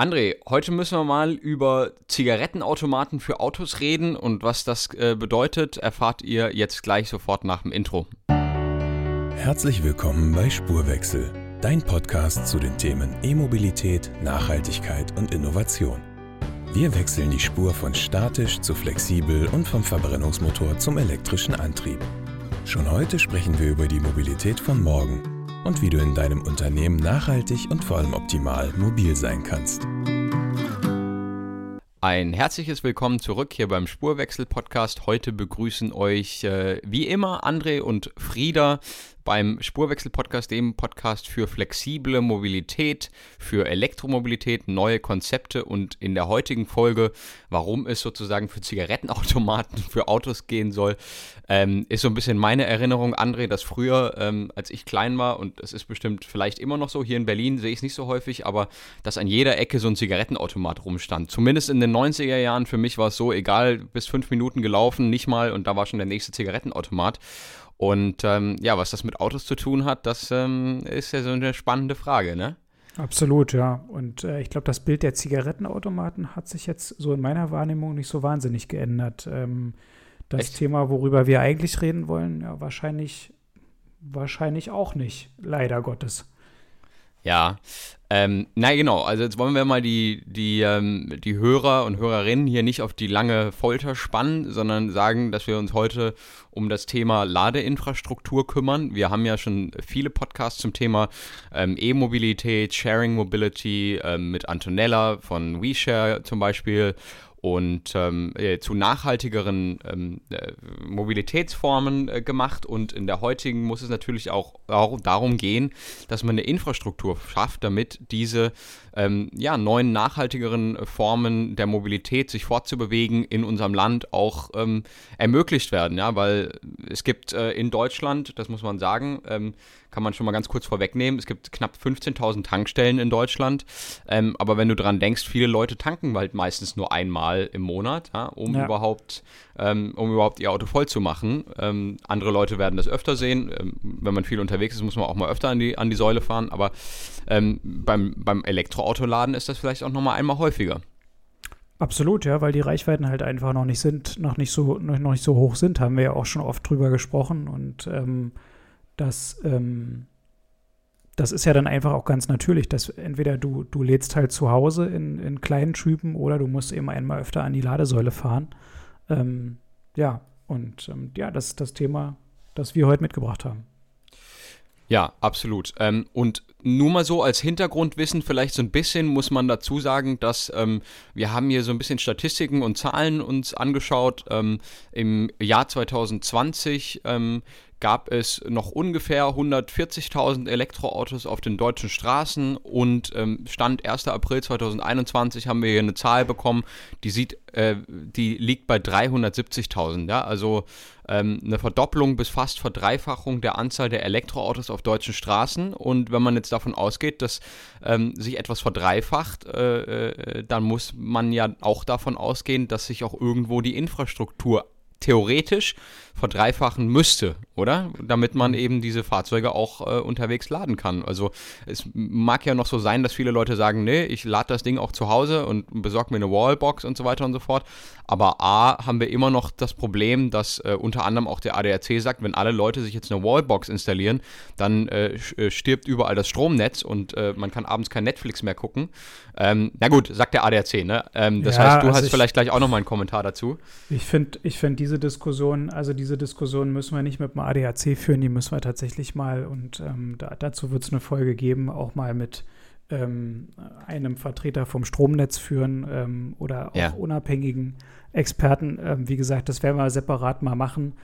André, heute müssen wir mal über Zigarettenautomaten für Autos reden und was das äh, bedeutet, erfahrt ihr jetzt gleich sofort nach dem Intro. Herzlich willkommen bei Spurwechsel, dein Podcast zu den Themen E-Mobilität, Nachhaltigkeit und Innovation. Wir wechseln die Spur von statisch zu flexibel und vom Verbrennungsmotor zum elektrischen Antrieb. Schon heute sprechen wir über die Mobilität von morgen und wie du in deinem Unternehmen nachhaltig und vor allem optimal mobil sein kannst. Ein herzliches Willkommen zurück hier beim Spurwechsel-Podcast. Heute begrüßen euch äh, wie immer André und Frieda beim Spurwechsel-Podcast, dem Podcast für flexible Mobilität, für Elektromobilität, neue Konzepte und in der heutigen Folge, warum es sozusagen für Zigarettenautomaten für Autos gehen soll, ähm, ist so ein bisschen meine Erinnerung, André, dass früher, ähm, als ich klein war, und es ist bestimmt vielleicht immer noch so, hier in Berlin sehe ich es nicht so häufig, aber dass an jeder Ecke so ein Zigarettenautomat rumstand. Zumindest in den 90er Jahren, für mich war es so, egal, bis fünf Minuten gelaufen, nicht mal, und da war schon der nächste Zigarettenautomat. Und ähm, ja, was das mit Autos zu tun hat, das ähm, ist ja so eine spannende Frage, ne? Absolut, ja. Und äh, ich glaube, das Bild der Zigarettenautomaten hat sich jetzt so in meiner Wahrnehmung nicht so wahnsinnig geändert. Ähm, das Echt? Thema, worüber wir eigentlich reden wollen, ja, wahrscheinlich, wahrscheinlich auch nicht, leider Gottes. Ja, ähm, na genau, also jetzt wollen wir mal die, die, ähm, die Hörer und Hörerinnen hier nicht auf die lange Folter spannen, sondern sagen, dass wir uns heute um das Thema Ladeinfrastruktur kümmern. Wir haben ja schon viele Podcasts zum Thema ähm, E-Mobilität, Sharing Mobility ähm, mit Antonella von WeShare zum Beispiel und ähm, äh, zu nachhaltigeren ähm, äh, Mobilitätsformen äh, gemacht. Und in der heutigen muss es natürlich auch, auch, darum gehen, dass man eine Infrastruktur schafft, damit diese ähm, ja, neuen nachhaltigeren Formen der Mobilität sich fortzubewegen in unserem Land auch ähm, ermöglicht werden. Ja? Weil es gibt äh, in Deutschland, das muss man sagen, ähm, kann man schon mal ganz kurz vorwegnehmen. Es gibt knapp 15.000 Tankstellen in Deutschland. Ähm, aber wenn du dran denkst, viele Leute tanken halt meistens nur einmal im Monat, ja, um, ja. Überhaupt, ähm, um überhaupt ihr Auto voll zu machen. Ähm, andere Leute werden das öfter sehen. Ähm, wenn man viel unterwegs ist, muss man auch mal öfter an die, an die Säule fahren. Aber ähm, beim, beim Elektroautoladen ist das vielleicht auch noch mal einmal häufiger. Absolut, ja, weil die Reichweiten halt einfach noch nicht sind, noch nicht so, noch nicht so hoch sind, haben wir ja auch schon oft drüber gesprochen und ähm, das, ähm, das ist ja dann einfach auch ganz natürlich, dass entweder du, du lädst halt zu Hause in, in kleinen Schüben oder du musst eben einmal öfter an die Ladesäule fahren. Ähm, ja, und ähm, ja, das ist das Thema, das wir heute mitgebracht haben. Ja, absolut. Ähm, und nur mal so als Hintergrundwissen, vielleicht so ein bisschen muss man dazu sagen, dass ähm, wir haben hier so ein bisschen Statistiken und Zahlen uns angeschaut. Ähm, Im Jahr 2020 ähm, gab es noch ungefähr 140.000 Elektroautos auf den deutschen Straßen und ähm, Stand 1. April 2021 haben wir hier eine Zahl bekommen, die sieht, äh, die liegt bei 370.000. Ja? Also ähm, eine Verdopplung bis fast Verdreifachung der Anzahl der Elektroautos auf deutschen Straßen. Und wenn man jetzt davon ausgeht, dass ähm, sich etwas verdreifacht, äh, äh, dann muss man ja auch davon ausgehen, dass sich auch irgendwo die Infrastruktur theoretisch verdreifachen müsste, oder? Damit man eben diese Fahrzeuge auch äh, unterwegs laden kann. Also es mag ja noch so sein, dass viele Leute sagen, nee, ich lade das Ding auch zu Hause und besorge mir eine Wallbox und so weiter und so fort. Aber A, haben wir immer noch das Problem, dass äh, unter anderem auch der ADAC sagt, wenn alle Leute sich jetzt eine Wallbox installieren, dann äh, äh, stirbt überall das Stromnetz und äh, man kann abends kein Netflix mehr gucken. Ähm, na gut, sagt der ADAC, ne? Ähm, das ja, heißt, du also hast ich, vielleicht gleich auch noch mal einen Kommentar dazu. Ich finde ich find diese Diskussion, also diese Diskussion müssen wir nicht mit dem ADAC führen, die müssen wir tatsächlich mal, und ähm, da, dazu wird es eine Folge geben, auch mal mit ähm, einem Vertreter vom Stromnetz führen ähm, oder auch ja. unabhängigen Experten. Ähm, wie gesagt, das werden wir separat mal machen.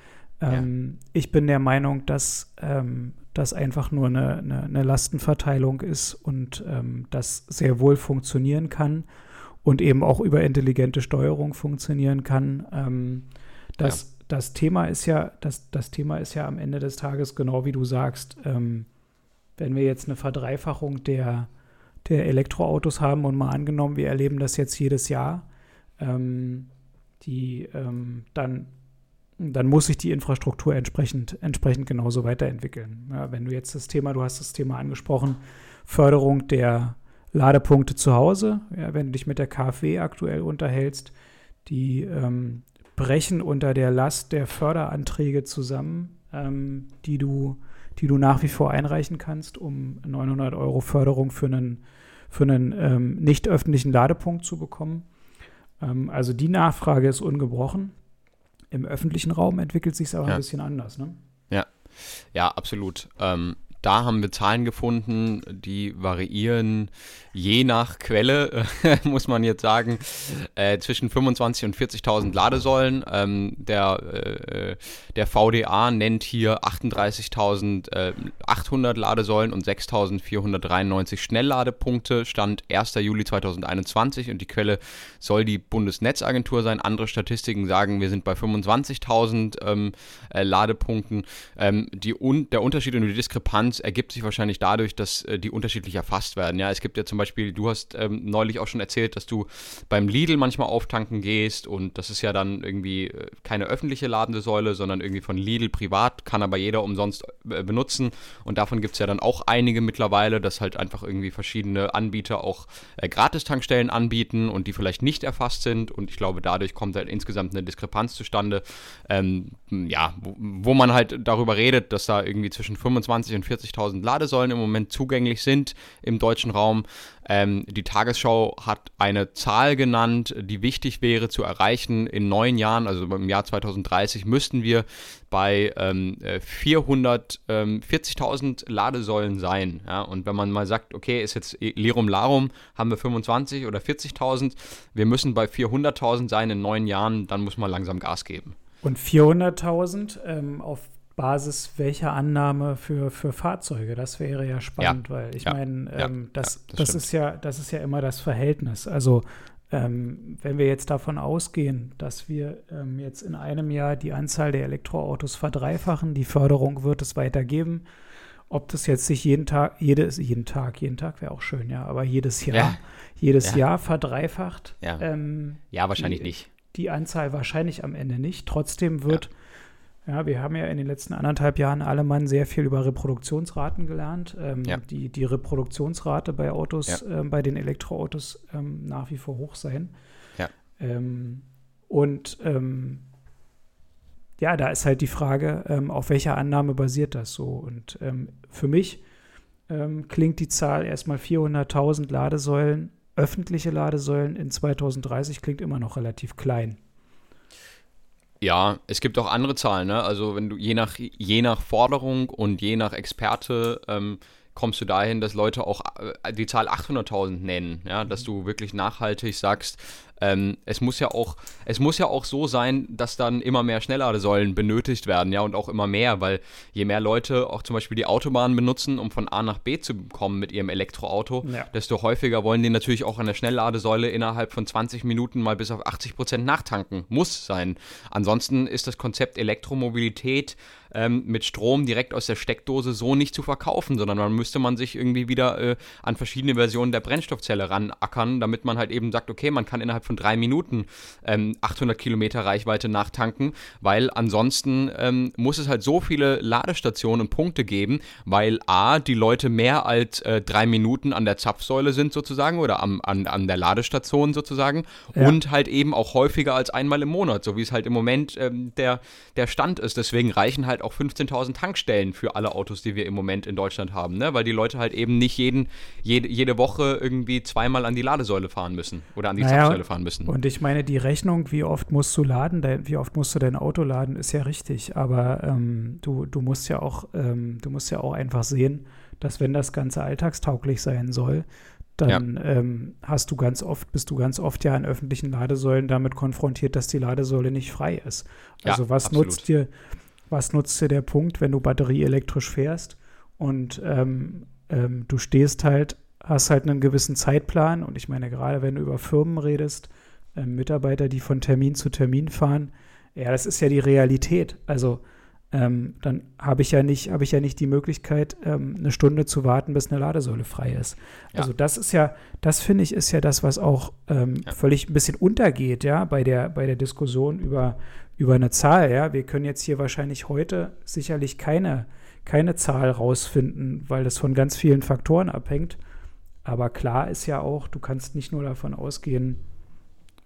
Ähm, ja. Ich bin der Meinung, dass ähm, das einfach nur eine, eine, eine, Lastenverteilung ist und ähm, das sehr wohl funktionieren kann und eben auch über intelligente Steuerung funktionieren kann. Ähm, das. Das Thema ist ja, das, das Thema ist ja am Ende des Tages genau wie du sagst, ähm, wenn wir jetzt eine Verdreifachung der, der Elektroautos haben und mal angenommen, wir erleben das jetzt jedes Jahr, ähm, die ähm, dann, dann muss sich die Infrastruktur entsprechend, entsprechend genauso weiterentwickeln. Ja, wenn du jetzt das Thema, du hast das Thema angesprochen, Förderung der Ladepunkte zu Hause. Ja, wenn du dich mit der KfW aktuell unterhältst, die ähm, brechen unter der Last der Förderanträge zusammen, ähm, die, du, die du nach wie vor einreichen kannst, um 900 Euro Förderung für einen, für einen ähm, nicht öffentlichen Ladepunkt zu bekommen. Ähm, also die Nachfrage ist ungebrochen. Im öffentlichen Raum entwickelt sich es aber ja. ein bisschen anders. Ne? Ja, ja, absolut. Ähm, da haben wir Zahlen gefunden, die variieren je nach Quelle, muss man jetzt sagen, äh, zwischen 25.000 und 40.000 Ladesäulen. Ähm, der, äh, der VDA nennt hier 38.800 äh, Ladesäulen und 6.493 Schnellladepunkte. Stand 1. Juli 2021 und die Quelle soll die Bundesnetzagentur sein. Andere Statistiken sagen, wir sind bei 25.000 ähm, äh, Ladepunkten. Ähm, die un der Unterschied und die Diskrepanz ergibt sich wahrscheinlich dadurch, dass äh, die unterschiedlich erfasst werden. Ja, es gibt ja zum Beispiel, du hast ähm, neulich auch schon erzählt, dass du beim Lidl manchmal auftanken gehst und das ist ja dann irgendwie äh, keine öffentliche ladende Säule, sondern irgendwie von Lidl privat, kann aber jeder umsonst äh, benutzen. Und davon gibt es ja dann auch einige mittlerweile, dass halt einfach irgendwie verschiedene Anbieter auch äh, Gratistankstellen anbieten und die vielleicht nicht erfasst sind. Und ich glaube, dadurch kommt halt insgesamt eine Diskrepanz zustande, ähm, ja, wo, wo man halt darüber redet, dass da irgendwie zwischen 25 und 40.000 Ladesäulen im Moment zugänglich sind im deutschen Raum. Ähm, die Tagesschau hat eine Zahl genannt, die wichtig wäre zu erreichen. In neun Jahren, also im Jahr 2030, müssten wir bei ähm, 440.000 ähm, Ladesäulen sein. Ja? Und wenn man mal sagt, okay, ist jetzt Lirum Larum, haben wir 25 oder 40.000, wir müssen bei 400.000 sein in neun Jahren, dann muss man langsam Gas geben. Und 400.000 ähm, auf Basis welcher Annahme für, für Fahrzeuge? Das wäre ja spannend, ja. weil ich ja. meine, ähm, ja. das, das, das ist ja, das ist ja immer das Verhältnis. Also ähm, wenn wir jetzt davon ausgehen, dass wir ähm, jetzt in einem Jahr die Anzahl der Elektroautos verdreifachen, die Förderung wird es weitergeben. Ob das jetzt sich jeden Tag, jedes, jeden Tag, jeden Tag wäre auch schön, ja, aber jedes Jahr, jedes Jahr verdreifacht. Ja, ähm, wahrscheinlich die, nicht. Die Anzahl wahrscheinlich am Ende nicht. Trotzdem wird ja, wir haben ja in den letzten anderthalb Jahren alle Mann sehr viel über Reproduktionsraten gelernt. Ähm, ja. die, die Reproduktionsrate bei Autos, ja. ähm, bei den Elektroautos ähm, nach wie vor hoch sein. Ja. Ähm, und ähm, ja, da ist halt die Frage, ähm, auf welcher Annahme basiert das so? Und für mich klingt die Zahl erstmal 400.000 Ladesäulen, öffentliche Ladesäulen in 2030 klingt immer noch relativ klein. Ja, es gibt auch andere Zahlen, ne? Also wenn du je nach, je nach Forderung und je nach Experte ähm, kommst du dahin, dass Leute auch äh, die Zahl 800.000 nennen, ja, dass du wirklich nachhaltig sagst, ähm, es muss ja auch, es muss ja auch so sein, dass dann immer mehr Schnellladesäulen benötigt werden, ja, und auch immer mehr, weil je mehr Leute auch zum Beispiel die Autobahn benutzen, um von A nach B zu kommen mit ihrem Elektroauto, ja. desto häufiger wollen die natürlich auch an der Schnellladesäule innerhalb von 20 Minuten mal bis auf 80 Prozent nachtanken. Muss sein. Ansonsten ist das Konzept Elektromobilität ähm, mit Strom direkt aus der Steckdose so nicht zu verkaufen, sondern man müsste man sich irgendwie wieder äh, an verschiedene Versionen der Brennstoffzelle ranackern, damit man halt eben sagt, okay, man kann innerhalb von drei Minuten ähm, 800 Kilometer Reichweite nachtanken, weil ansonsten ähm, muss es halt so viele Ladestationen und Punkte geben, weil A, die Leute mehr als äh, drei Minuten an der Zapfsäule sind sozusagen oder am, an, an der Ladestation sozusagen ja. und halt eben auch häufiger als einmal im Monat, so wie es halt im Moment ähm, der, der Stand ist. Deswegen reichen halt auch 15.000 Tankstellen für alle Autos, die wir im Moment in Deutschland haben, ne? weil die Leute halt eben nicht jeden, jede, jede Woche irgendwie zweimal an die Ladesäule fahren müssen oder an die naja, Zapfsäule fahren fahren müssen. Und ich meine, die Rechnung, wie oft musst du laden, dein, wie oft musst du dein Auto laden, ist ja richtig. Aber ähm, du, du musst ja auch, ähm, du musst ja auch einfach sehen, dass wenn das Ganze alltagstauglich sein soll, dann ja. ähm, hast du ganz oft, bist du ganz oft ja in öffentlichen Ladesäulen damit konfrontiert, dass die Ladesäule nicht frei ist. Also ja, was absolut. nutzt dir, was nutzt dir der Punkt, wenn du batterieelektrisch fährst und ähm, ähm, du stehst halt hast halt einen gewissen Zeitplan und ich meine, gerade wenn du über Firmen redest, äh, Mitarbeiter, die von Termin zu Termin fahren, ja, das ist ja die Realität. Also ähm, dann habe ich ja nicht, habe ich ja nicht die Möglichkeit, ähm, eine Stunde zu warten, bis eine Ladesäule frei ist. Ja. Also das ist ja, das finde ich, ist ja das, was auch ähm, ja. völlig ein bisschen untergeht, ja, bei der, bei der Diskussion über, über eine Zahl, ja. Wir können jetzt hier wahrscheinlich heute sicherlich keine, keine Zahl rausfinden, weil das von ganz vielen Faktoren abhängt. Aber klar ist ja auch, du kannst nicht nur davon ausgehen,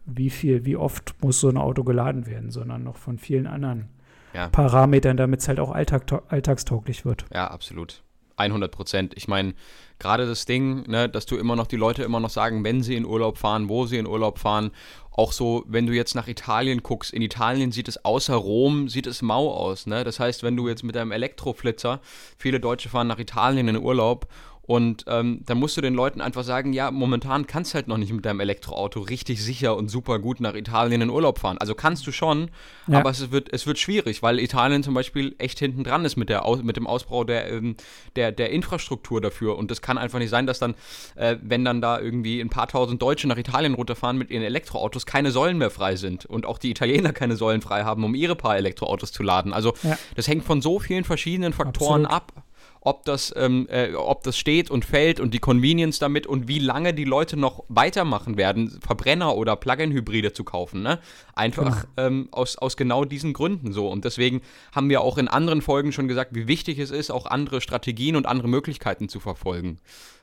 wie viel, wie oft muss so ein Auto geladen werden, sondern noch von vielen anderen ja. Parametern, damit es halt auch alltag, alltagstauglich wird. Ja, absolut. 100 Prozent. Ich meine, gerade das Ding, ne, dass du immer noch die Leute immer noch sagen, wenn sie in Urlaub fahren, wo sie in Urlaub fahren. Auch so, wenn du jetzt nach Italien guckst, in Italien sieht es außer Rom, sieht es mau aus. Ne? Das heißt, wenn du jetzt mit deinem Elektroflitzer, viele Deutsche fahren nach Italien in Urlaub und ähm, dann musst du den Leuten einfach sagen, ja, momentan kannst du halt noch nicht mit deinem Elektroauto richtig sicher und super gut nach Italien in Urlaub fahren. Also kannst du schon, ja. aber es wird, es wird schwierig, weil Italien zum Beispiel echt hinten dran ist mit, der, mit dem Ausbau der, ähm, der, der Infrastruktur dafür. Und es kann einfach nicht sein, dass dann, äh, wenn dann da irgendwie ein paar tausend Deutsche nach Italien runterfahren mit ihren Elektroautos, keine Säulen mehr frei sind und auch die Italiener keine Säulen frei haben, um ihre paar Elektroautos zu laden. Also ja. das hängt von so vielen verschiedenen Faktoren Absolut. ab ob das, ähm, äh, ob das steht und fällt und die Convenience damit und wie lange die Leute noch weitermachen werden, Verbrenner oder Plug-in-Hybride zu kaufen. Ne? Einfach genau. Ähm, aus, aus genau diesen Gründen so. Und deswegen haben wir auch in anderen Folgen schon gesagt, wie wichtig es ist, auch andere Strategien und andere Möglichkeiten zu verfolgen.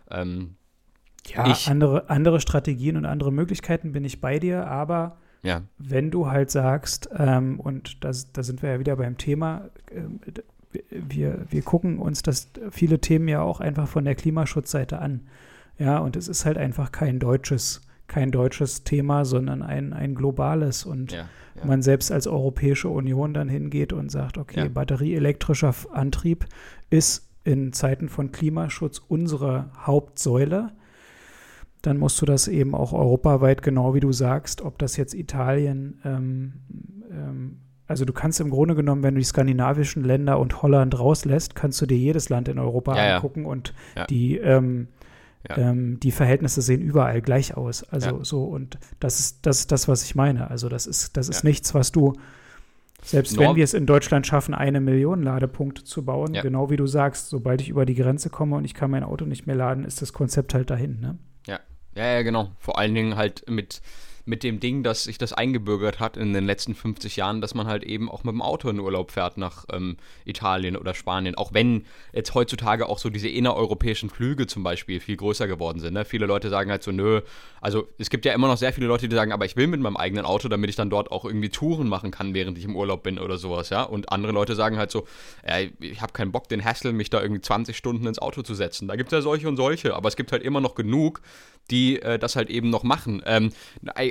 Ähm, ja, ich, andere, andere Strategien und andere Möglichkeiten bin ich bei dir, aber ja. wenn du halt sagst, ähm, und das, da sind wir ja wieder beim Thema, äh, wir, wir gucken uns das viele Themen ja auch einfach von der Klimaschutzseite an. Ja, und es ist halt einfach kein deutsches, kein deutsches Thema, sondern ein, ein globales. Und ja, ja. man selbst als Europäische Union dann hingeht und sagt, okay, ja. batterieelektrischer Antrieb ist in Zeiten von Klimaschutz unsere Hauptsäule dann musst du das eben auch europaweit, genau wie du sagst, ob das jetzt Italien ähm, ähm, also du kannst im Grunde genommen, wenn du die skandinavischen Länder und Holland rauslässt, kannst du dir jedes Land in Europa ja, angucken ja. und ja. die ähm, ähm, die Verhältnisse sehen überall gleich aus. Also so und das ist das ist das, was ich meine. Also das ist das ist nichts, was du selbst Nord wenn wir es in Deutschland schaffen, eine Million Ladepunkte zu bauen, genau wie du sagst, sobald ich über die Grenze komme und ich kann mein Auto nicht mehr laden, ist das Konzept halt dahin. Ne? Ja, ja, ja, genau. Vor allen Dingen halt mit mit dem Ding, dass sich das eingebürgert hat in den letzten 50 Jahren, dass man halt eben auch mit dem Auto in Urlaub fährt nach ähm, Italien oder Spanien. Auch wenn jetzt heutzutage auch so diese innereuropäischen Flüge zum Beispiel viel größer geworden sind. Ne? Viele Leute sagen halt so, nö, also es gibt ja immer noch sehr viele Leute, die sagen, aber ich will mit meinem eigenen Auto, damit ich dann dort auch irgendwie Touren machen kann, während ich im Urlaub bin oder sowas, ja. Und andere Leute sagen halt so, äh, ich habe keinen Bock, den Hassel, mich da irgendwie 20 Stunden ins Auto zu setzen. Da gibt es ja solche und solche, aber es gibt halt immer noch genug, die äh, das halt eben noch machen. Ähm,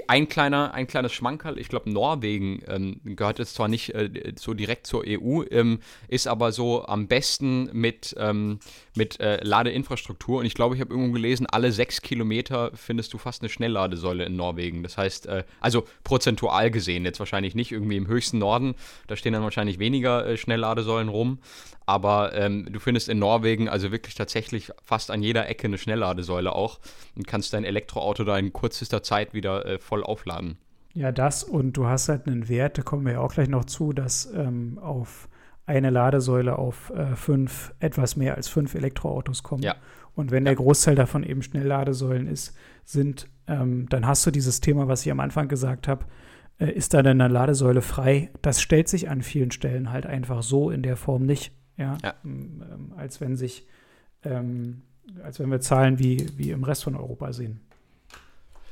ein kleiner, ein kleines Schmankerl, ich glaube Norwegen ähm, gehört jetzt zwar nicht äh, so direkt zur EU, ähm, ist aber so am besten mit, ähm, mit äh, Ladeinfrastruktur. Und ich glaube, ich habe irgendwo gelesen, alle sechs Kilometer findest du fast eine Schnellladesäule in Norwegen. Das heißt, äh, also prozentual gesehen, jetzt wahrscheinlich nicht irgendwie im höchsten Norden, da stehen dann wahrscheinlich weniger äh, Schnellladesäulen rum, aber ähm, du findest in Norwegen also wirklich tatsächlich fast an jeder Ecke eine Schnellladesäule auch und kannst dein Elektroauto da in kürzester Zeit wieder äh, voll aufladen. Ja, das und du hast halt einen Wert, da kommen wir ja auch gleich noch zu, dass ähm, auf eine Ladesäule auf äh, fünf, etwas mehr als fünf Elektroautos kommt. Ja. Und wenn der Großteil davon eben Schnellladesäulen ist, sind, ähm, dann hast du dieses Thema, was ich am Anfang gesagt habe, äh, ist da denn eine Ladesäule frei? Das stellt sich an vielen Stellen halt einfach so in der Form nicht ja, ja. Ähm, ähm, als wenn sich, ähm, als wenn wir Zahlen wie, wie im Rest von Europa sehen.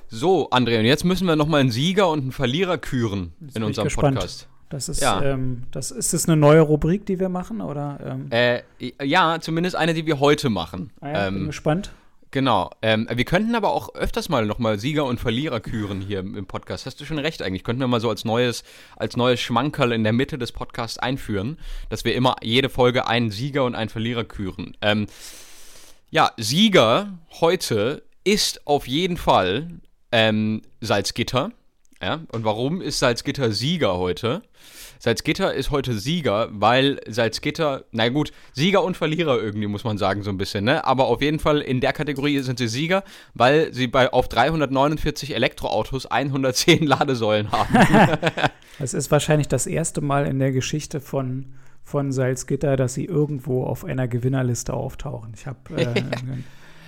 So, André, und jetzt müssen wir nochmal einen Sieger und einen Verlierer küren in unserem. Podcast. Das ist, ja. ähm, das, ist das eine neue Rubrik, die wir machen? Oder, ähm? äh, ja, zumindest eine, die wir heute machen. Ah ja, bin ähm, gespannt. Genau. Ähm, wir könnten aber auch öfters mal nochmal Sieger und Verlierer küren hier im Podcast. Hast du schon recht eigentlich. Könnten wir mal so als neues, als neues Schmankerl in der Mitte des Podcasts einführen, dass wir immer jede Folge einen Sieger und einen Verlierer küren. Ähm, ja, Sieger heute ist auf jeden Fall ähm, Salzgitter. Ja, und warum ist Salzgitter Sieger heute? Salzgitter ist heute Sieger, weil Salzgitter, na gut, Sieger und Verlierer irgendwie, muss man sagen, so ein bisschen, ne? Aber auf jeden Fall in der Kategorie sind sie Sieger, weil sie bei auf 349 Elektroautos 110 Ladesäulen haben. das ist wahrscheinlich das erste Mal in der Geschichte von, von Salzgitter, dass sie irgendwo auf einer Gewinnerliste auftauchen. Ich habe äh, eine,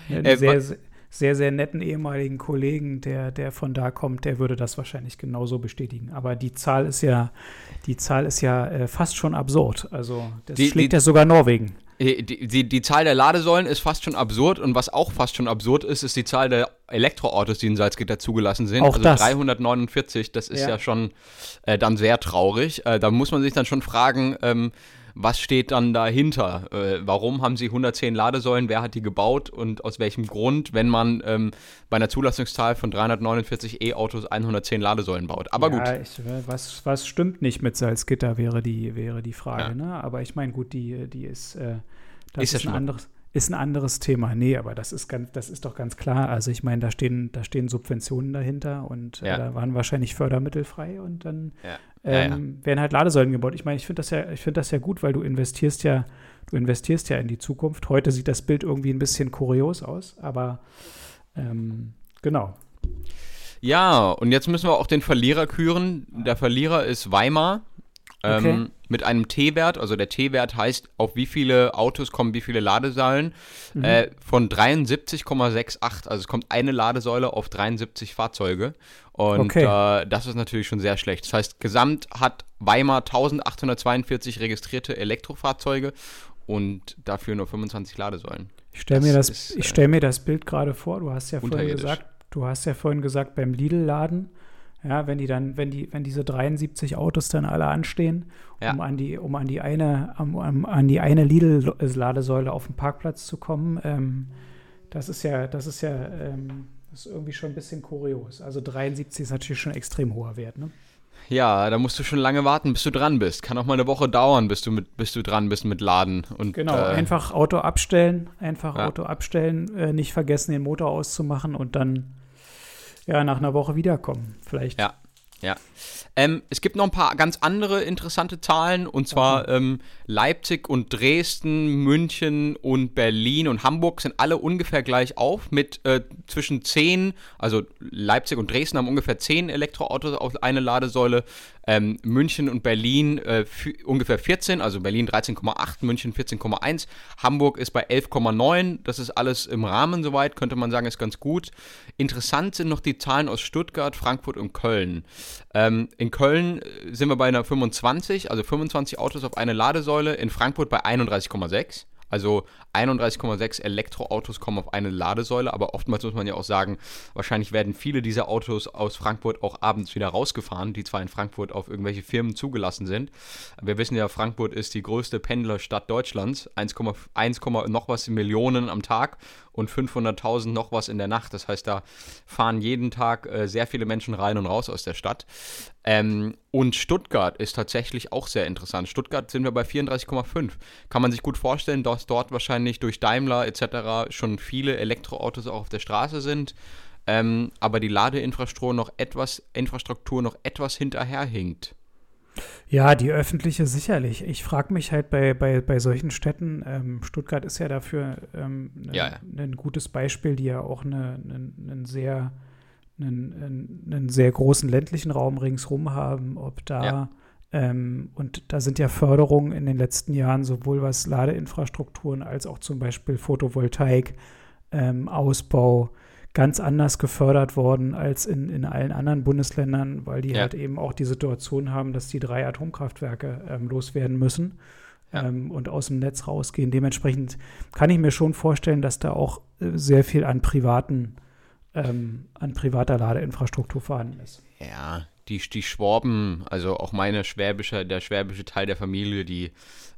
eine sehr, sehr sehr, sehr netten ehemaligen Kollegen, der, der von da kommt, der würde das wahrscheinlich genauso bestätigen. Aber die Zahl ist ja, die Zahl ist ja äh, fast schon absurd. Also das die, schlägt die, ja sogar Norwegen. Äh, die, die, die, Zahl der Ladesäulen ist fast schon absurd und was auch fast schon absurd ist, ist die Zahl der Elektroautos, die in Salzgitter zugelassen sind. Auch also das. 349, das ist ja, ja schon äh, dann sehr traurig. Äh, da muss man sich dann schon fragen, ähm, was steht dann dahinter? Äh, warum haben sie 110 Ladesäulen? Wer hat die gebaut und aus welchem Grund, wenn man ähm, bei einer Zulassungszahl von 349 E-Autos 110 Ladesäulen baut? Aber ja, gut. Ich, was, was stimmt nicht mit Salzgitter, wäre die, wäre die Frage. Ja. Ne? Aber ich meine, gut, die, die ist, äh, das ist, ist ein anderes ist ein anderes Thema. Nee, aber das ist ganz, das ist doch ganz klar. Also ich meine, da stehen, da stehen Subventionen dahinter und äh, ja. äh, da waren wahrscheinlich Fördermittel frei und dann ja. Ähm, werden halt Ladesäulen gebaut. Ich meine, ich finde das ja, ich finde das ja gut, weil du investierst ja, du investierst ja in die Zukunft. Heute sieht das Bild irgendwie ein bisschen kurios aus, aber ähm, genau. Ja, und jetzt müssen wir auch den Verlierer küren. Der Verlierer ist Weimar. Okay. Ähm, mit einem T-Wert, also der T-Wert heißt, auf wie viele Autos kommen wie viele Ladesäulen, mhm. äh, von 73,68. Also es kommt eine Ladesäule auf 73 Fahrzeuge. Und okay. äh, das ist natürlich schon sehr schlecht. Das heißt, gesamt hat Weimar 1842 registrierte Elektrofahrzeuge und dafür nur 25 Ladesäulen. Ich stelle mir, das, äh, stell mir das Bild gerade vor. Du hast ja vorhin gesagt, du hast ja vorhin gesagt, beim Lidl-Laden ja, wenn die dann, wenn die, wenn diese 73 Autos dann alle anstehen, ja. um an die, um an die eine, um, um an die eine Lidl-Ladesäule auf dem Parkplatz zu kommen, ähm, das ist ja, das ist ja, ähm, das ist irgendwie schon ein bisschen kurios. Also 73 ist natürlich schon ein extrem hoher Wert, ne? Ja, da musst du schon lange warten, bis du dran bist. Kann auch mal eine Woche dauern, bis du, mit, bis du dran bist mit Laden. Und, genau, äh, einfach Auto abstellen, einfach ja. Auto abstellen, äh, nicht vergessen, den Motor auszumachen und dann ja, nach einer Woche wiederkommen, vielleicht. Ja, ja. Ähm, es gibt noch ein paar ganz andere interessante Zahlen und zwar okay. ähm, Leipzig und Dresden, München und Berlin und Hamburg sind alle ungefähr gleich auf mit äh, zwischen 10, also Leipzig und Dresden haben ungefähr 10 Elektroautos auf eine Ladesäule, ähm, München und Berlin äh, ungefähr 14, also Berlin 13,8, München 14,1, Hamburg ist bei 11,9. Das ist alles im Rahmen soweit, könnte man sagen, ist ganz gut. Interessant sind noch die Zahlen aus Stuttgart, Frankfurt und Köln. Ähm, in Köln äh, sind wir bei einer 25, also 25 Autos auf eine Ladesäule, in Frankfurt bei 31,6. Also 31,6 Elektroautos kommen auf eine Ladesäule, aber oftmals muss man ja auch sagen, wahrscheinlich werden viele dieser Autos aus Frankfurt auch abends wieder rausgefahren, die zwar in Frankfurt auf irgendwelche Firmen zugelassen sind. Wir wissen ja, Frankfurt ist die größte Pendlerstadt Deutschlands, 1,1 noch was Millionen am Tag und 500.000 noch was in der Nacht. Das heißt, da fahren jeden Tag äh, sehr viele Menschen rein und raus aus der Stadt. Ähm, und Stuttgart ist tatsächlich auch sehr interessant. Stuttgart sind wir bei 34,5. Kann man sich gut vorstellen, dass dort wahrscheinlich durch Daimler etc. schon viele Elektroautos auch auf der Straße sind. Ähm, aber die Ladeinfrastruktur noch etwas, Infrastruktur noch etwas hinterherhinkt. Ja, die öffentliche sicherlich. Ich frage mich halt bei, bei, bei solchen Städten, ähm, Stuttgart ist ja dafür ähm, ne, ja, ja. ein gutes Beispiel, die ja auch einen eine, eine sehr, einen, sehr großen ländlichen Raum ringsrum haben, ob da ja. ähm, und da sind ja Förderungen in den letzten Jahren sowohl was Ladeinfrastrukturen als auch zum Beispiel Photovoltaik, ähm, Ausbau, ganz anders gefördert worden als in, in allen anderen Bundesländern, weil die ja. halt eben auch die Situation haben, dass die drei Atomkraftwerke ähm, loswerden müssen ja. ähm, und aus dem Netz rausgehen. Dementsprechend kann ich mir schon vorstellen, dass da auch äh, sehr viel an privaten, ähm, an privater Ladeinfrastruktur vorhanden ist. Ja, die, die Schwaben, also auch meine schwäbische, der schwäbische Teil der Familie, die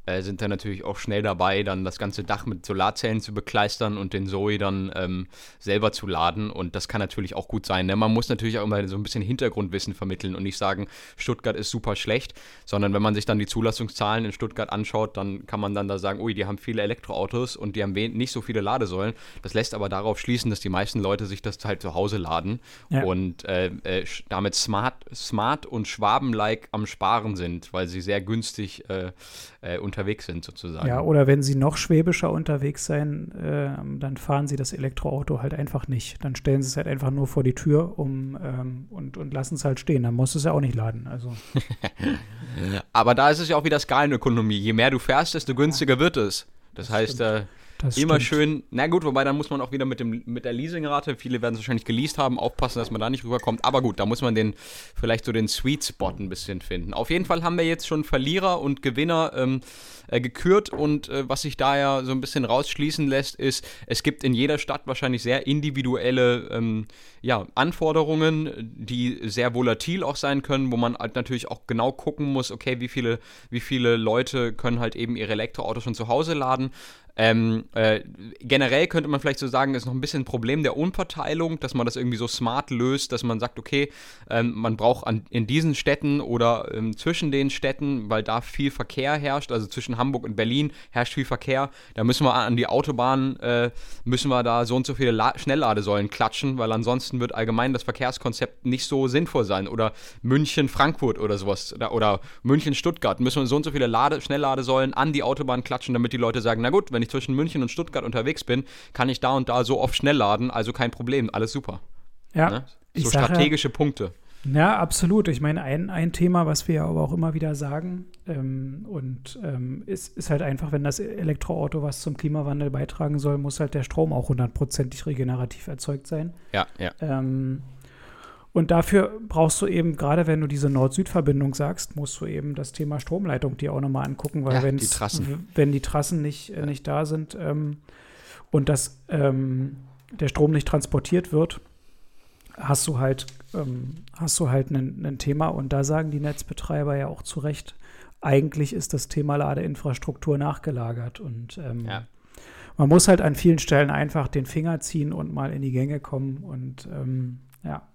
äh, sind dann natürlich auch schnell dabei, dann das ganze Dach mit Solarzellen zu bekleistern und den Zoe dann ähm, selber zu laden. Und das kann natürlich auch gut sein. Ne? Man muss natürlich auch immer so ein bisschen Hintergrundwissen vermitteln und nicht sagen, Stuttgart ist super schlecht, sondern wenn man sich dann die Zulassungszahlen in Stuttgart anschaut, dann kann man dann da sagen, ui, die haben viele Elektroautos und die haben nicht so viele Ladesäulen. Das lässt aber darauf schließen, dass die meisten Leute sich das halt zu Hause laden ja. und äh, äh, damit smart, smart und schwabenlike am Sparen sind, weil sie sehr günstig äh, äh unter unterwegs sind, sozusagen. Ja, oder wenn sie noch schwäbischer unterwegs sein, äh, dann fahren sie das Elektroauto halt einfach nicht. Dann stellen sie es halt einfach nur vor die Tür um, ähm, und, und lassen es halt stehen. Dann muss es ja auch nicht laden. Also. Aber da ist es ja auch wieder Skalenökonomie. Je mehr du fährst, desto günstiger ja. wird es. Das, das heißt, äh, immer schön, na gut, wobei dann muss man auch wieder mit, dem, mit der Leasingrate, viele werden es wahrscheinlich geleast haben, aufpassen, dass man da nicht rüberkommt. Aber gut, da muss man den vielleicht so den Sweet Spot ein bisschen finden. Auf jeden Fall haben wir jetzt schon Verlierer und Gewinner ähm, äh, gekürt und äh, was sich da ja so ein bisschen rausschließen lässt, ist, es gibt in jeder Stadt wahrscheinlich sehr individuelle ähm, ja, Anforderungen, die sehr volatil auch sein können, wo man halt natürlich auch genau gucken muss, okay, wie viele, wie viele Leute können halt eben ihre Elektroautos schon zu Hause laden. Ähm, äh, generell könnte man vielleicht so sagen, ist noch ein bisschen ein Problem der Umverteilung, dass man das irgendwie so smart löst, dass man sagt, okay, ähm, man braucht an, in diesen Städten oder ähm, zwischen den Städten, weil da viel Verkehr herrscht, also zwischen Hamburg und Berlin herrscht viel Verkehr, da müssen wir an die Autobahn, äh, müssen wir da so und so viele La Schnellladesäulen klatschen, weil ansonsten wird allgemein das Verkehrskonzept nicht so sinnvoll sein. Oder München-Frankfurt oder sowas oder, oder München-Stuttgart müssen wir so und so viele Lade Schnellladesäulen an die Autobahn klatschen, damit die Leute sagen, na gut, wenn ich ich zwischen München und Stuttgart unterwegs bin, kann ich da und da so oft schnell laden, also kein Problem, alles super. Ja. Ne? So strategische Punkte. Ja, absolut. Ich meine, ein, ein Thema, was wir aber auch immer wieder sagen, ähm, und ähm, ist, ist halt einfach, wenn das Elektroauto was zum Klimawandel beitragen soll, muss halt der Strom auch hundertprozentig regenerativ erzeugt sein. Ja, ja. Ähm, und dafür brauchst du eben, gerade wenn du diese Nord-Süd-Verbindung sagst, musst du eben das Thema Stromleitung dir auch nochmal angucken, weil ja, die wenn die Trassen nicht, äh, nicht da sind ähm, und das, ähm, der Strom nicht transportiert wird, hast du halt, ähm, hast du halt ein Thema. Und da sagen die Netzbetreiber ja auch zu Recht, eigentlich ist das Thema Ladeinfrastruktur nachgelagert. Und ähm, ja. man muss halt an vielen Stellen einfach den Finger ziehen und mal in die Gänge kommen. Und ähm, ja.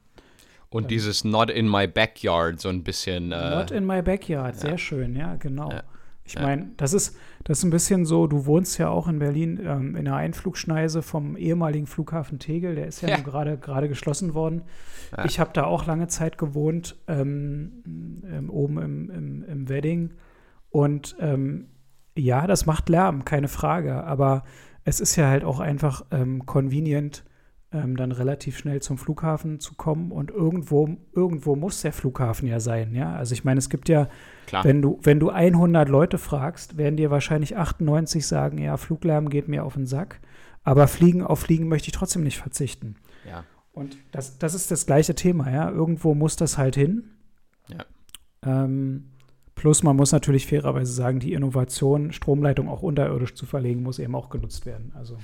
Und dieses Not in my backyard so ein bisschen. Äh, Not in my backyard, sehr ja. schön, ja, genau. Ja. Ich meine, das ist, das ist ein bisschen so, du wohnst ja auch in Berlin ähm, in der Einflugschneise vom ehemaligen Flughafen Tegel, der ist ja, ja. gerade gerade geschlossen worden. Ja. Ich habe da auch lange Zeit gewohnt, ähm, ähm, oben im, im, im, Wedding. Und ähm, ja, das macht Lärm, keine Frage. Aber es ist ja halt auch einfach ähm, convenient, ähm, dann relativ schnell zum Flughafen zu kommen. Und irgendwo, irgendwo muss der Flughafen ja sein. Ja, also ich meine, es gibt ja, Klar. wenn du, wenn du 100 Leute fragst, werden dir wahrscheinlich 98 sagen, ja, Fluglärm geht mir auf den Sack. Aber Fliegen auf Fliegen möchte ich trotzdem nicht verzichten. Ja. Und das, das ist das gleiche Thema, ja. Irgendwo muss das halt hin. Ja. Ähm, plus man muss natürlich fairerweise sagen, die Innovation, Stromleitung auch unterirdisch zu verlegen, muss eben auch genutzt werden. Also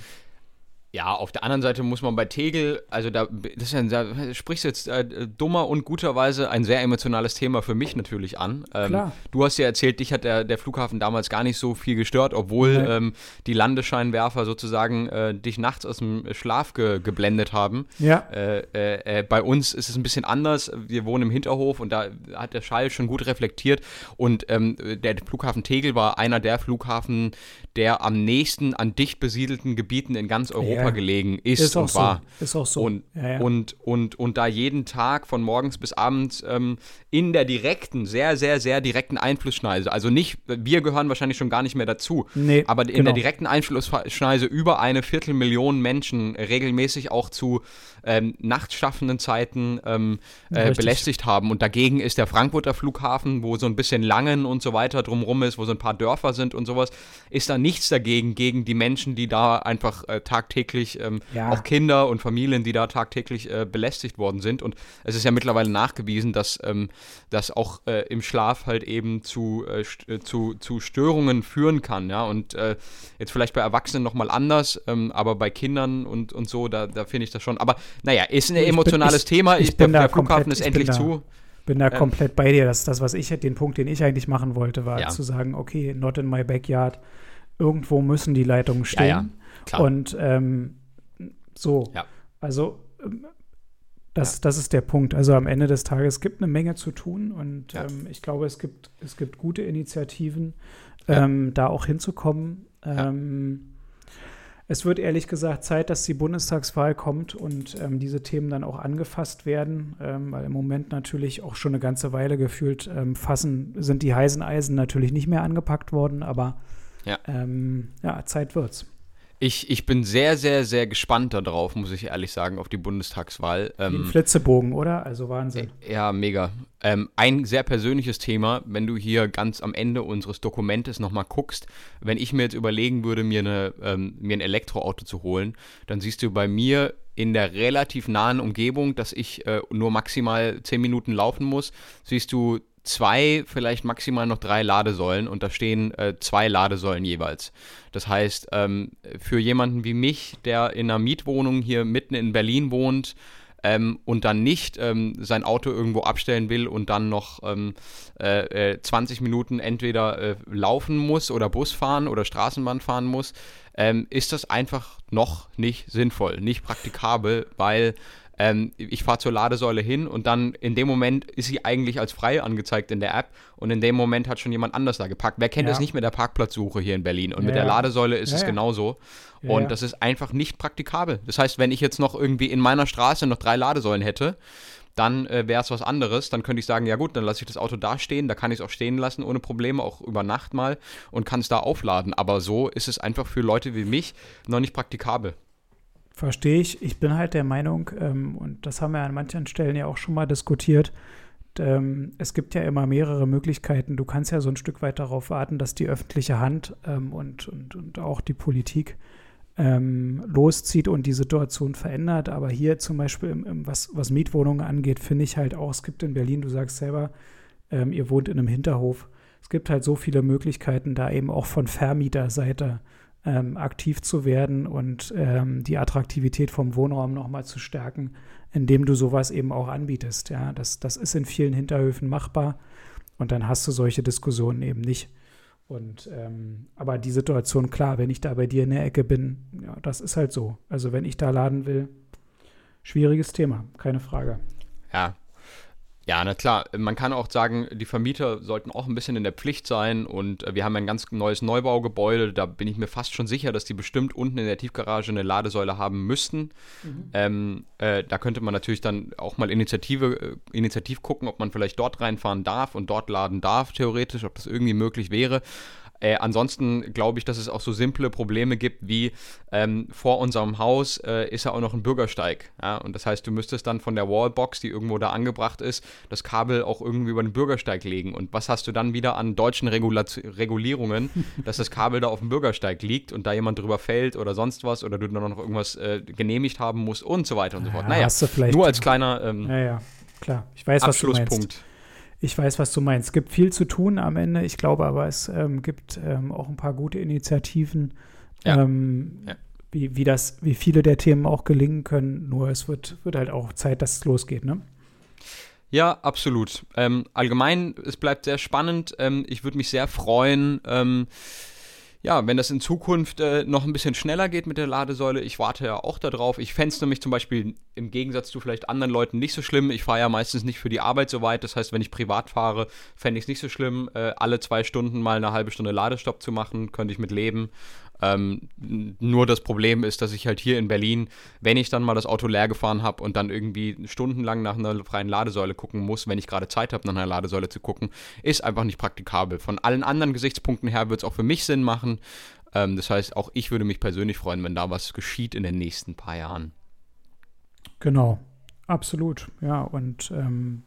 ja, auf der anderen Seite muss man bei Tegel, also da, das ist ja, da sprichst du jetzt äh, dummer und guterweise ein sehr emotionales Thema für mich natürlich an. Ähm, Klar. Du hast ja erzählt, dich hat der, der Flughafen damals gar nicht so viel gestört, obwohl nee. ähm, die Landescheinwerfer sozusagen äh, dich nachts aus dem Schlaf ge geblendet haben. Ja. Äh, äh, äh, bei uns ist es ein bisschen anders. Wir wohnen im Hinterhof und da hat der Schall schon gut reflektiert. Und ähm, der Flughafen Tegel war einer der Flughafen, der am nächsten an dicht besiedelten Gebieten in ganz Europa ja. gelegen ist, ist und war. So. Ist auch so. Und, ja, ja. und, und, und da jeden Tag von morgens bis abends ähm, in der direkten, sehr, sehr, sehr direkten Einflussschneise, also nicht, wir gehören wahrscheinlich schon gar nicht mehr dazu, nee, aber in genau. der direkten Einflussschneise über eine Viertelmillion Menschen regelmäßig auch zu ähm, nachtschaffenden Zeiten ähm, äh, belästigt haben. Und dagegen ist der Frankfurter Flughafen, wo so ein bisschen Langen und so weiter drumrum ist, wo so ein paar Dörfer sind und sowas, ist da nichts dagegen, gegen die Menschen, die da einfach äh, tagtäglich, ähm, ja. auch Kinder und Familien, die da tagtäglich äh, belästigt worden sind. Und es ist ja mittlerweile nachgewiesen, dass ähm, das auch äh, im Schlaf halt eben zu, äh, äh, zu, zu Störungen führen kann. Ja? Und jetzt vielleicht bei Erwachsenen nochmal anders, ähm, aber bei Kindern und, und so, da, da finde ich das schon. Aber naja, ist ein emotionales bin, ich, Thema. Ich, ich der, der Flughafen komplett, ist endlich bin zu. bin da ähm, komplett bei dir. Das ist das, was ich, den Punkt, den ich eigentlich machen wollte, war ja. zu sagen, okay, not in my backyard. Irgendwo müssen die Leitungen stehen. Ja, ja, Und ähm, so. Also ähm, das, das ist der Punkt. Also am Ende des Tages gibt es eine Menge zu tun und ähm, ich glaube, es gibt, es gibt gute Initiativen, ähm, da auch hinzukommen. Ähm, es wird ehrlich gesagt Zeit, dass die Bundestagswahl kommt und ähm, diese Themen dann auch angefasst werden, ähm, weil im Moment natürlich auch schon eine ganze Weile gefühlt fassen, sind die heißen Eisen natürlich nicht mehr angepackt worden, aber ja, ähm, ja Zeit wird's. Ich, ich bin sehr, sehr, sehr gespannt darauf, muss ich ehrlich sagen, auf die Bundestagswahl. Ähm, Wie ein Flitzebogen, oder? Also Wahnsinn. Äh, ja, mega. Ähm, ein sehr persönliches Thema, wenn du hier ganz am Ende unseres Dokumentes nochmal guckst, wenn ich mir jetzt überlegen würde, mir, eine, ähm, mir ein Elektroauto zu holen, dann siehst du bei mir in der relativ nahen Umgebung, dass ich äh, nur maximal 10 Minuten laufen muss, siehst du zwei, vielleicht maximal noch drei Ladesäulen und da stehen äh, zwei Ladesäulen jeweils. Das heißt, ähm, für jemanden wie mich, der in einer Mietwohnung hier mitten in Berlin wohnt, ähm, und dann nicht ähm, sein Auto irgendwo abstellen will und dann noch ähm, äh, 20 äh, Minuten entweder äh, laufen muss oder Bus fahren oder Straßenbahn fahren muss, ähm, ist das einfach noch nicht sinnvoll, nicht praktikabel, weil ähm, ich fahre zur Ladesäule hin und dann in dem Moment ist sie eigentlich als frei angezeigt in der App und in dem Moment hat schon jemand anders da gepackt. Wer kennt ja. das nicht mit der Parkplatzsuche hier in Berlin? Und ja, mit der Ladesäule ist ja, es genauso. und das ist einfach nicht praktikabel. Das heißt, wenn ich jetzt noch irgendwie in meiner Straße noch drei Ladesäulen hätte, dann äh, wäre es was anderes. Dann könnte ich sagen, ja gut, dann lasse ich das Auto da stehen, da kann ich es auch stehen lassen ohne Probleme, auch über Nacht mal und kann es da aufladen. Aber so ist es einfach für Leute wie mich noch nicht praktikabel. Verstehe ich. Ich bin halt der Meinung, ähm, und das haben wir an manchen Stellen ja auch schon mal diskutiert, ähm, es gibt ja immer mehrere Möglichkeiten. Du kannst ja so ein Stück weit darauf warten, dass die öffentliche Hand ähm, und, und, und auch die Politik ähm, loszieht und die Situation verändert. Aber hier zum Beispiel, im, im, was, was Mietwohnungen angeht, finde ich halt auch, es gibt in Berlin, du sagst selber, ähm, ihr wohnt in einem Hinterhof. Es gibt halt so viele Möglichkeiten, da eben auch von Vermieterseite ähm, aktiv zu werden und ähm, die Attraktivität vom Wohnraum nochmal zu stärken, indem du sowas eben auch anbietest. Ja, das, das ist in vielen Hinterhöfen machbar und dann hast du solche Diskussionen eben nicht. Und ähm, aber die Situation, klar, wenn ich da bei dir in der Ecke bin, ja, das ist halt so. Also wenn ich da laden will, schwieriges Thema, keine Frage. Ja, ja, na klar. Man kann auch sagen, die Vermieter sollten auch ein bisschen in der Pflicht sein und äh, wir haben ein ganz neues Neubaugebäude. Da bin ich mir fast schon sicher, dass die bestimmt unten in der Tiefgarage eine Ladesäule haben müssten. Mhm. Ähm, äh, da könnte man natürlich dann auch mal Initiative, äh, initiativ gucken, ob man vielleicht dort reinfahren darf und dort laden darf, theoretisch, ob das irgendwie möglich wäre. Äh, ansonsten glaube ich, dass es auch so simple Probleme gibt wie ähm, vor unserem Haus äh, ist ja auch noch ein Bürgersteig. Ja? Und das heißt, du müsstest dann von der Wallbox, die irgendwo da angebracht ist, das Kabel auch irgendwie über den Bürgersteig legen. Und was hast du dann wieder an deutschen Regula Regulierungen, dass das Kabel da auf dem Bürgersteig liegt und da jemand drüber fällt oder sonst was oder du dann noch irgendwas äh, genehmigt haben musst und so weiter und so fort. Ja, naja, nur als kleiner ähm, ja, ja, klar. Ich weiß, was du meinst. Ich weiß, was du meinst. Es gibt viel zu tun am Ende. Ich glaube aber, es ähm, gibt ähm, auch ein paar gute Initiativen, ja. Ähm, ja. Wie, wie, das, wie viele der Themen auch gelingen können. Nur es wird, wird halt auch Zeit, dass es losgeht, ne? Ja, absolut. Ähm, allgemein, es bleibt sehr spannend. Ähm, ich würde mich sehr freuen, ähm, ja, wenn das in Zukunft äh, noch ein bisschen schneller geht mit der Ladesäule, ich warte ja auch darauf. Ich fände es nämlich zum Beispiel im Gegensatz zu vielleicht anderen Leuten nicht so schlimm. Ich fahre ja meistens nicht für die Arbeit so weit. Das heißt, wenn ich privat fahre, fände ich es nicht so schlimm, äh, alle zwei Stunden mal eine halbe Stunde Ladestopp zu machen. Könnte ich mit leben. Ähm, nur das Problem ist, dass ich halt hier in Berlin, wenn ich dann mal das Auto leer gefahren habe und dann irgendwie stundenlang nach einer freien Ladesäule gucken muss, wenn ich gerade Zeit habe, nach einer Ladesäule zu gucken, ist einfach nicht praktikabel. Von allen anderen Gesichtspunkten her wird es auch für mich Sinn machen. Ähm, das heißt, auch ich würde mich persönlich freuen, wenn da was geschieht in den nächsten paar Jahren. Genau, absolut. Ja, und ähm,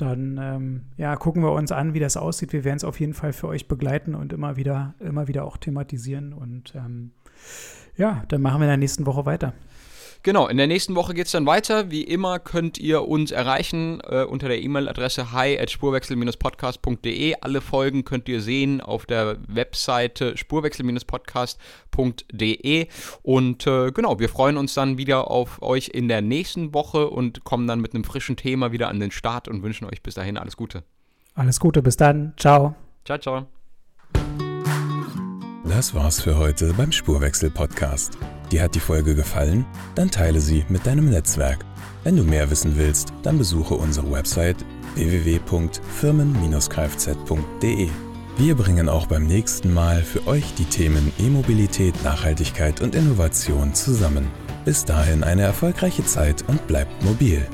dann ähm, ja, gucken wir uns an, wie das aussieht. Wir werden es auf jeden Fall für euch begleiten und immer wieder, immer wieder auch thematisieren. Und ähm, ja, dann machen wir in der nächsten Woche weiter. Genau, in der nächsten Woche geht es dann weiter. Wie immer könnt ihr uns erreichen äh, unter der E-Mail-Adresse hi at spurwechsel-podcast.de. Alle Folgen könnt ihr sehen auf der Webseite spurwechsel-podcast.de. Und äh, genau, wir freuen uns dann wieder auf euch in der nächsten Woche und kommen dann mit einem frischen Thema wieder an den Start und wünschen euch bis dahin alles Gute. Alles Gute, bis dann. Ciao. Ciao, ciao. Das war's für heute beim Spurwechsel-Podcast. Dir hat die Folge gefallen? Dann teile sie mit deinem Netzwerk. Wenn du mehr wissen willst, dann besuche unsere Website www.firmen-kfz.de. Wir bringen auch beim nächsten Mal für euch die Themen E-Mobilität, Nachhaltigkeit und Innovation zusammen. Bis dahin eine erfolgreiche Zeit und bleibt mobil.